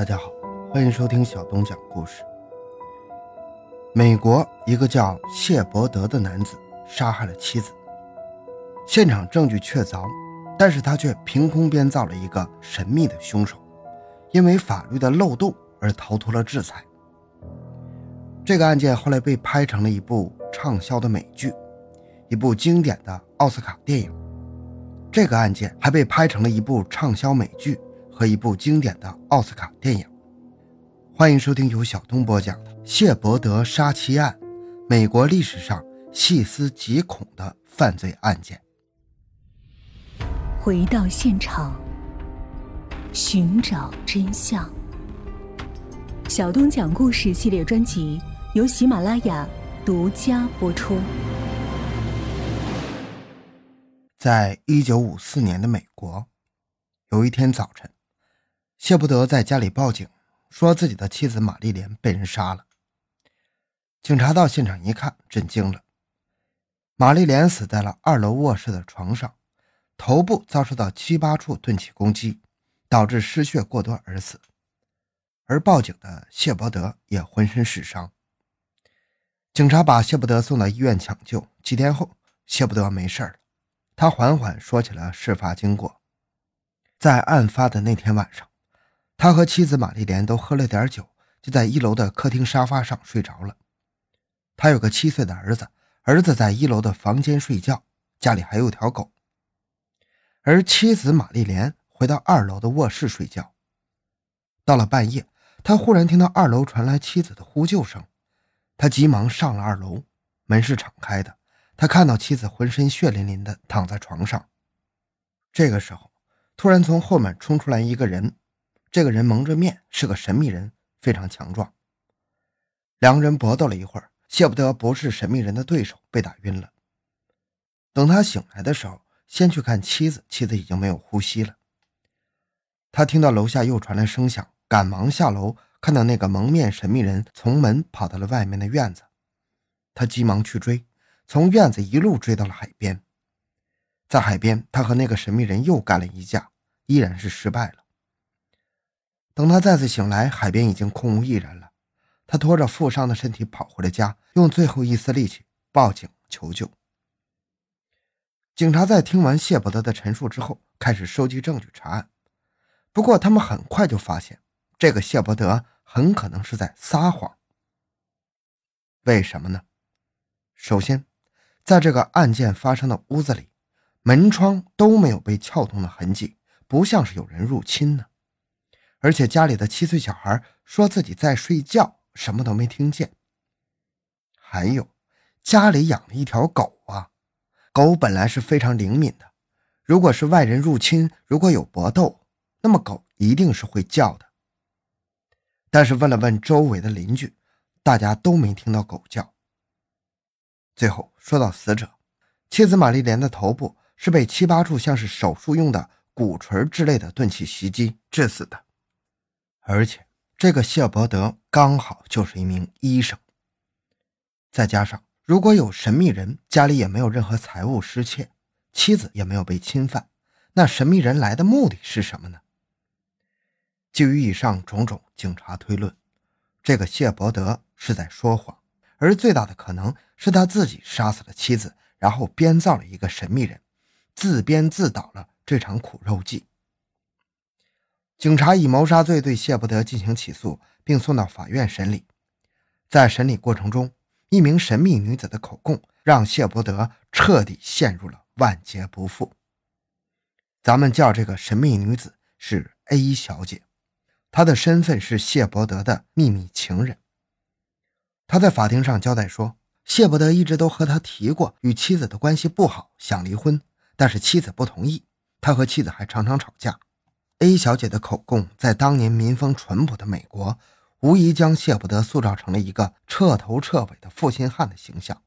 大家好，欢迎收听小东讲故事。美国一个叫谢伯德的男子杀害了妻子，现场证据确凿，但是他却凭空编造了一个神秘的凶手，因为法律的漏洞而逃脱了制裁。这个案件后来被拍成了一部畅销的美剧，一部经典的奥斯卡电影。这个案件还被拍成了一部畅销美剧和一部经典的奥斯卡电影。欢迎收听由小东播讲的《谢伯德杀妻案》，美国历史上细思极恐的犯罪案件。回到现场，寻找真相。小东讲故事系列专辑由喜马拉雅独家播出。在一九五四年的美国，有一天早晨，谢伯德在家里报警，说自己的妻子玛丽莲被人杀了。警察到现场一看，震惊了。玛丽莲死在了二楼卧室的床上，头部遭受到七八处钝器攻击，导致失血过多而死。而报警的谢伯德也浑身是伤。警察把谢伯德送到医院抢救，几天后，谢伯德没事了。他缓缓说起了事发经过。在案发的那天晚上，他和妻子玛丽莲都喝了点酒，就在一楼的客厅沙发上睡着了。他有个七岁的儿子，儿子在一楼的房间睡觉，家里还有条狗。而妻子玛丽莲回到二楼的卧室睡觉。到了半夜，他忽然听到二楼传来妻子的呼救声，他急忙上了二楼，门是敞开的。他看到妻子浑身血淋淋的躺在床上，这个时候，突然从后面冲出来一个人，这个人蒙着面，是个神秘人，非常强壮。两个人搏斗了一会儿，谢不得不是神秘人的对手，被打晕了。等他醒来的时候，先去看妻子，妻子已经没有呼吸了。他听到楼下又传来声响，赶忙下楼，看到那个蒙面神秘人从门跑到了外面的院子，他急忙去追。从院子一路追到了海边，在海边，他和那个神秘人又干了一架，依然是失败了。等他再次醒来，海边已经空无一人了。他拖着负伤的身体跑回了家，用最后一丝力气报警求救。警察在听完谢伯德的陈述之后，开始收集证据查案。不过，他们很快就发现，这个谢伯德很可能是在撒谎。为什么呢？首先，在这个案件发生的屋子里，门窗都没有被撬动的痕迹，不像是有人入侵呢。而且家里的七岁小孩说自己在睡觉，什么都没听见。还有，家里养了一条狗啊，狗本来是非常灵敏的，如果是外人入侵，如果有搏斗，那么狗一定是会叫的。但是问了问周围的邻居，大家都没听到狗叫。最后说到死者，妻子玛丽莲的头部是被七八处像是手术用的鼓槌之类的钝器袭击致死的，而且这个谢伯德刚好就是一名医生。再加上如果有神秘人，家里也没有任何财物失窃，妻子也没有被侵犯，那神秘人来的目的是什么呢？基于以上种种，警察推论，这个谢伯德是在说谎。而最大的可能是他自己杀死了妻子，然后编造了一个神秘人，自编自导了这场苦肉计。警察以谋杀罪对谢伯德进行起诉，并送到法院审理。在审理过程中，一名神秘女子的口供让谢伯德彻底陷入了万劫不复。咱们叫这个神秘女子是 A 小姐，她的身份是谢伯德的秘密情人。他在法庭上交代说，谢伯德一直都和他提过与妻子的关系不好，想离婚，但是妻子不同意。他和妻子还常常吵架。A 小姐的口供在当年民风淳朴的美国，无疑将谢伯德塑造成了一个彻头彻尾的负心汉的形象。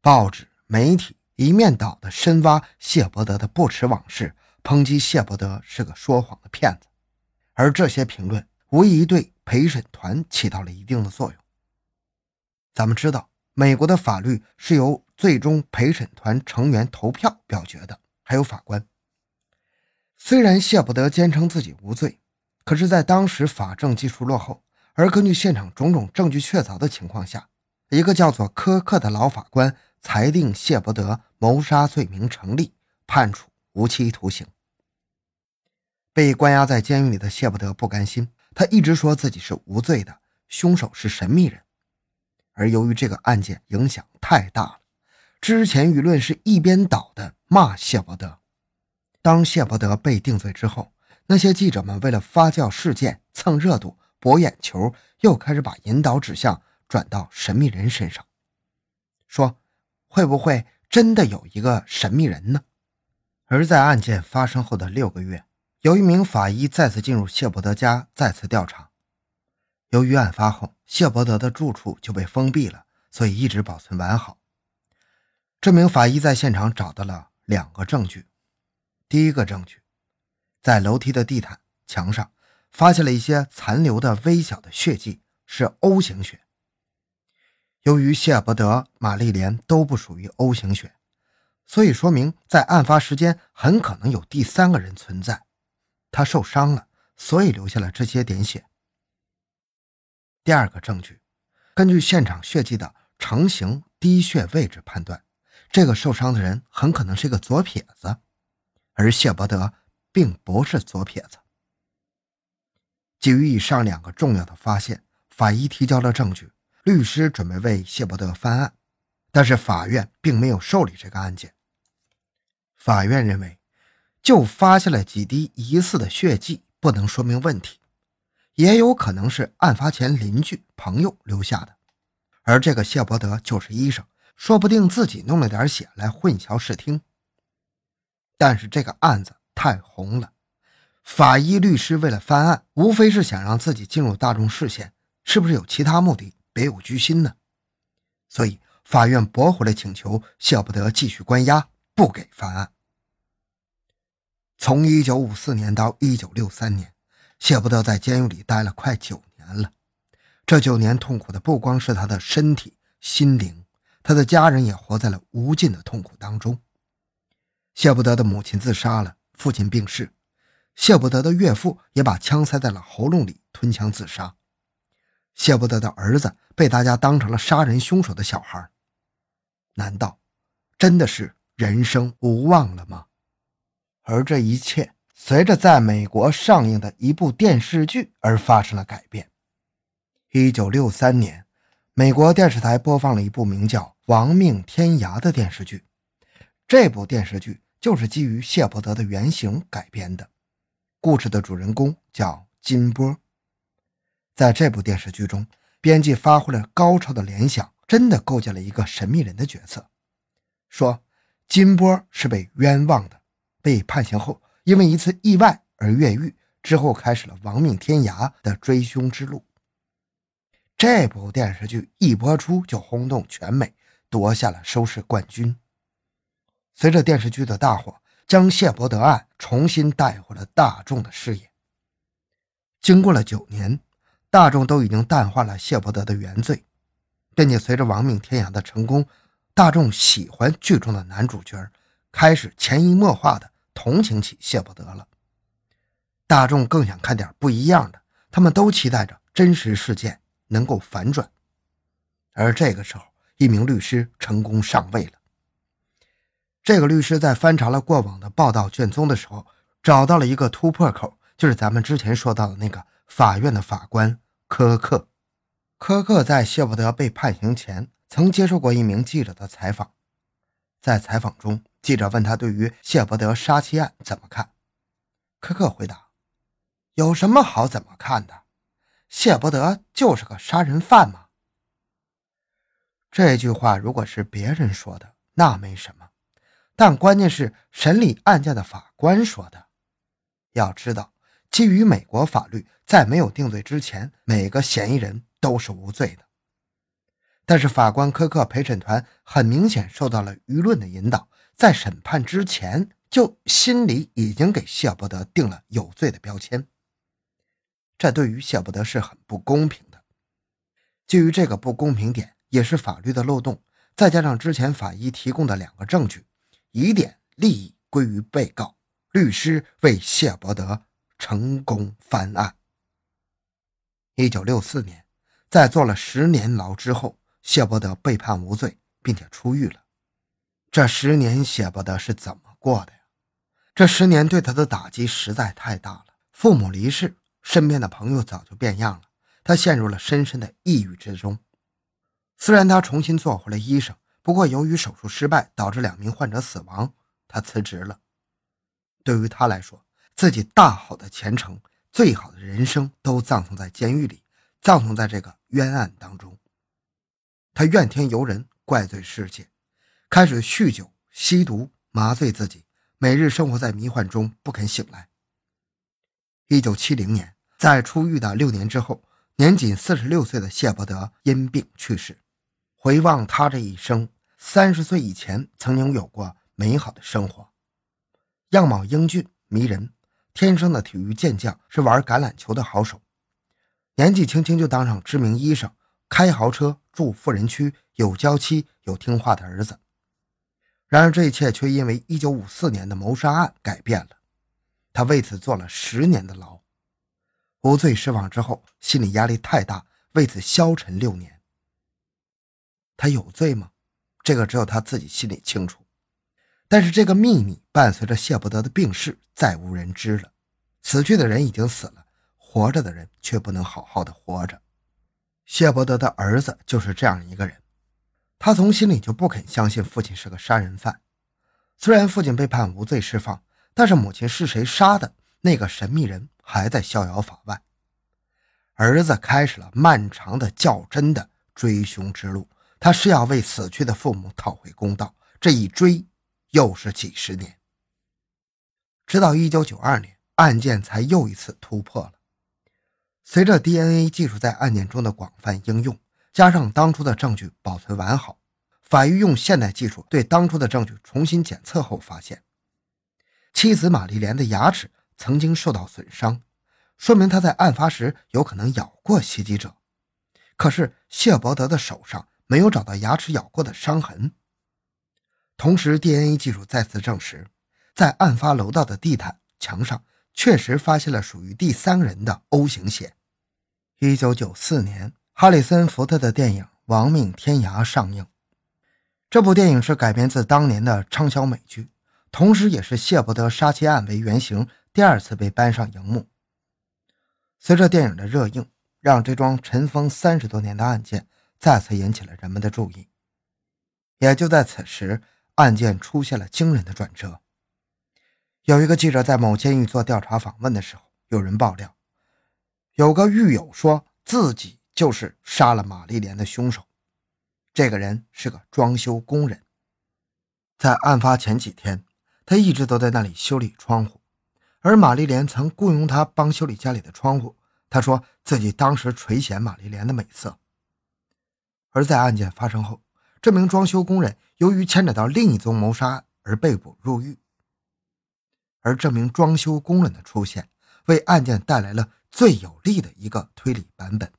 报纸、媒体一面倒的深挖谢伯德的不耻往事，抨击谢伯德是个说谎的骗子，而这些评论无疑对陪审团起到了一定的作用。咱们知道，美国的法律是由最终陪审团成员投票表决的，还有法官。虽然谢伯德坚称自己无罪，可是，在当时法证技术落后，而根据现场种种证据确凿的情况下，一个叫做科克的老法官裁定谢伯德谋杀罪名成立，判处无期徒刑。被关押在监狱里的谢伯德不甘心，他一直说自己是无罪的，凶手是神秘人。而由于这个案件影响太大了，之前舆论是一边倒的骂谢伯德。当谢伯德被定罪之后，那些记者们为了发酵事件、蹭热度、博眼球，又开始把引导指向转到神秘人身上，说会不会真的有一个神秘人呢？而在案件发生后的六个月。有一名法医再次进入谢伯德家，再次调查。由于案发后谢伯德的住处就被封闭了，所以一直保存完好。这名法医在现场找到了两个证据。第一个证据，在楼梯的地毯墙上发现了一些残留的微小的血迹，是 O 型血。由于谢伯德、玛丽莲都不属于 O 型血，所以说明在案发时间很可能有第三个人存在。他受伤了，所以留下了这些点血。第二个证据，根据现场血迹的成型滴血位置判断，这个受伤的人很可能是一个左撇子，而谢伯德并不是左撇子。基于以上两个重要的发现，法医提交了证据，律师准备为谢伯德翻案，但是法院并没有受理这个案件。法院认为。就发现了几滴疑似的血迹，不能说明问题，也有可能是案发前邻居朋友留下的。而这个谢伯德就是医生，说不定自己弄了点血来混淆视听。但是这个案子太红了，法医律师为了翻案，无非是想让自己进入大众视线，是不是有其他目的，别有居心呢？所以法院驳回了请求，谢伯德继续关押，不给翻案。从一九五四年到一九六三年，谢伯德在监狱里待了快九年了。这九年痛苦的不光是他的身体、心灵，他的家人也活在了无尽的痛苦当中。谢伯德的母亲自杀了，父亲病逝，谢伯德的岳父也把枪塞在了喉咙里吞枪自杀。谢伯德的儿子被大家当成了杀人凶手的小孩。难道真的是人生无望了吗？而这一切随着在美国上映的一部电视剧而发生了改变。一九六三年，美国电视台播放了一部名叫《亡命天涯》的电视剧。这部电视剧就是基于谢伯德的原型改编的。故事的主人公叫金波。在这部电视剧中，编辑发挥了高超的联想，真的构建了一个神秘人的角色，说金波是被冤枉的。被判刑后，因为一次意外而越狱，之后开始了亡命天涯的追凶之路。这部电视剧一播出就轰动全美，夺下了收视冠军。随着电视剧的大火，将谢伯德案重新带回了大众的视野。经过了九年，大众都已经淡化了谢伯德的原罪，并且随着亡命天涯的成功，大众喜欢剧中的男主角，开始潜移默化的。同情起谢伯德了，大众更想看点不一样的，他们都期待着真实事件能够反转。而这个时候，一名律师成功上位了。这个律师在翻查了过往的报道卷宗的时候，找到了一个突破口，就是咱们之前说到的那个法院的法官科克。科克在谢伯德被判刑前，曾接受过一名记者的采访，在采访中。记者问他对于谢伯德杀妻案怎么看？科克回答：“有什么好怎么看的？谢伯德就是个杀人犯嘛。”这句话如果是别人说的，那没什么，但关键是审理案件的法官说的。要知道，基于美国法律，在没有定罪之前，每个嫌疑人都是无罪的。但是法官科克陪审团很明显受到了舆论的引导。在审判之前，就心里已经给谢伯德定了有罪的标签，这对于谢伯德是很不公平的。基于这个不公平点，也是法律的漏洞，再加上之前法医提供的两个证据，疑点利益归于被告，律师为谢伯德成功翻案。一九六四年，在坐了十年牢之后，谢伯德被判无罪，并且出狱了。这十年，谢伯德是怎么过的呀？这十年对他的打击实在太大了。父母离世，身边的朋友早就变样了，他陷入了深深的抑郁之中。虽然他重新做回了医生，不过由于手术失败导致两名患者死亡，他辞职了。对于他来说，自己大好的前程、最好的人生都葬送在监狱里，葬送在这个冤案当中。他怨天尤人，怪罪世界。开始酗酒、吸毒，麻醉自己，每日生活在迷幻中，不肯醒来。一九七零年，在出狱的六年之后，年仅四十六岁的谢伯德因病去世。回望他这一生，三十岁以前曾经有过美好的生活，样貌英俊迷人，天生的体育健将，是玩橄榄球的好手。年纪轻轻就当上知名医生，开豪车，住富人区，有娇妻，有听话的儿子。然而，这一切却因为1954年的谋杀案改变了。他为此坐了十年的牢，无罪释放之后，心理压力太大，为此消沉六年。他有罪吗？这个只有他自己心里清楚。但是，这个秘密伴随着谢伯德的病逝，再无人知了。死去的人已经死了，活着的人却不能好好的活着。谢伯德的儿子就是这样一个人。他从心里就不肯相信父亲是个杀人犯。虽然父亲被判无罪释放，但是母亲是谁杀的，那个神秘人还在逍遥法外。儿子开始了漫长的较真的追凶之路，他是要为死去的父母讨回公道。这一追又是几十年，直到一九九二年，案件才又一次突破了。随着 DNA 技术在案件中的广泛应用。加上当初的证据保存完好，法医用现代技术对当初的证据重新检测后，发现妻子玛丽莲的牙齿曾经受到损伤，说明他在案发时有可能咬过袭击者。可是谢伯德的手上没有找到牙齿咬过的伤痕。同时，DNA 技术再次证实，在案发楼道的地毯墙上确实发现了属于第三人的 O 型血。一九九四年。哈里森·福特的电影《亡命天涯》上映。这部电影是改编自当年的畅销美剧，同时也是谢伯德杀妻案为原型第二次被搬上荧幕。随着电影的热映，让这桩尘封三十多年的案件再次引起了人们的注意。也就在此时，案件出现了惊人的转折。有一个记者在某监狱做调查访问的时候，有人爆料，有个狱友说自己。就是杀了玛丽莲的凶手，这个人是个装修工人，在案发前几天，他一直都在那里修理窗户，而玛丽莲曾雇佣他帮修理家里的窗户。他说自己当时垂涎玛丽莲的美色。而在案件发生后，这名装修工人由于牵扯到另一宗谋杀案而被捕入狱，而这名装修工人的出现，为案件带来了最有力的一个推理版本。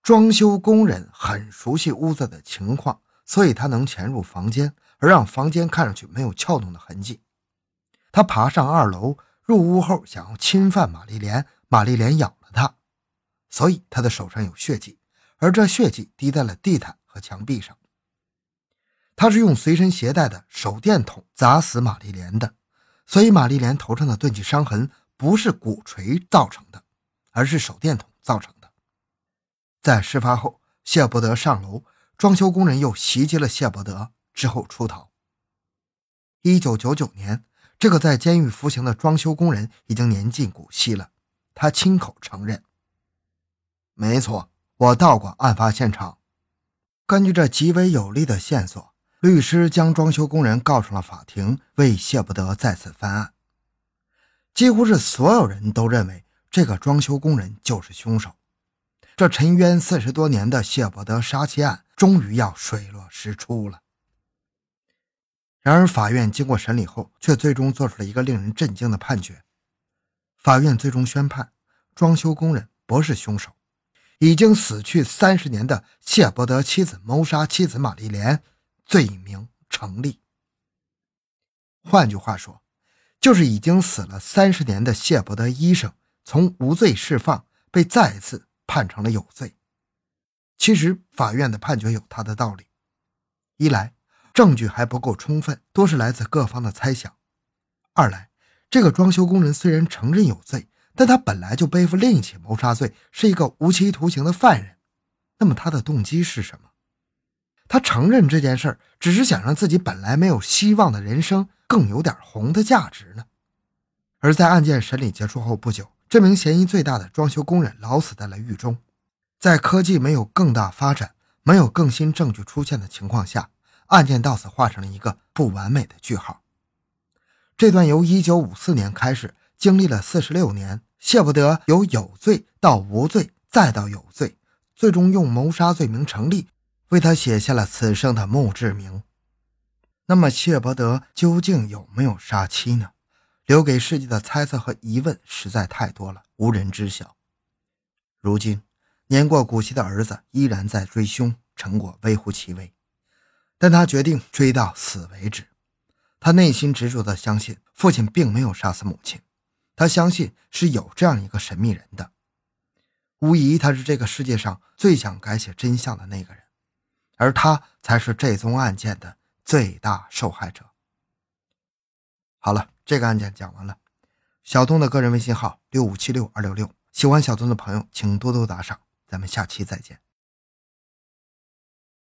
装修工人很熟悉屋子的情况，所以他能潜入房间，而让房间看上去没有撬动的痕迹。他爬上二楼，入屋后想要侵犯玛丽莲，玛丽莲咬了他，所以他的手上有血迹，而这血迹滴在了地毯和墙壁上。他是用随身携带的手电筒砸死玛丽莲的，所以玛丽莲头上的钝器伤痕不是鼓锤造成的，而是手电筒造成的。在事发后，谢伯德上楼，装修工人又袭击了谢伯德，之后出逃。一九九九年，这个在监狱服刑的装修工人已经年近古稀了，他亲口承认：“没错，我到过案发现场。”根据这极为有力的线索，律师将装修工人告上了法庭，为谢伯德再次翻案。几乎是所有人都认为这个装修工人就是凶手。这沉冤四十多年的谢伯德杀妻案终于要水落石出了。然而，法院经过审理后，却最终做出了一个令人震惊的判决。法院最终宣判，装修工人不是凶手，已经死去三十年的谢伯德妻子谋杀妻子玛丽莲，罪名成立。换句话说，就是已经死了三十年的谢伯德医生从无罪释放，被再次判成了有罪。其实法院的判决有他的道理：一来证据还不够充分，多是来自各方的猜想；二来这个装修工人虽然承认有罪，但他本来就背负另一起谋杀罪，是一个无期徒刑的犯人。那么他的动机是什么？他承认这件事儿，只是想让自己本来没有希望的人生更有点红的价值呢。而在案件审理结束后不久，这名嫌疑最大的装修工人老死在了狱中。在科技没有更大发展、没有更新证据出现的情况下，案件到此画上了一个不完美的句号。这段由1954年开始，经历了46年，谢不得由有罪到无罪，再到有罪，最终用谋杀罪名成立。为他写下了此生的墓志铭。那么，谢伯德究竟有没有杀妻呢？留给世界的猜测和疑问实在太多了，无人知晓。如今，年过古稀的儿子依然在追凶，成果微乎其微，但他决定追到死为止。他内心执着地相信，父亲并没有杀死母亲，他相信是有这样一个神秘人的。无疑，他是这个世界上最想改写真相的那个人。而他才是这宗案件的最大受害者。好了，这个案件讲完了。小东的个人微信号六五七六二六六，喜欢小东的朋友请多多打赏。咱们下期再见。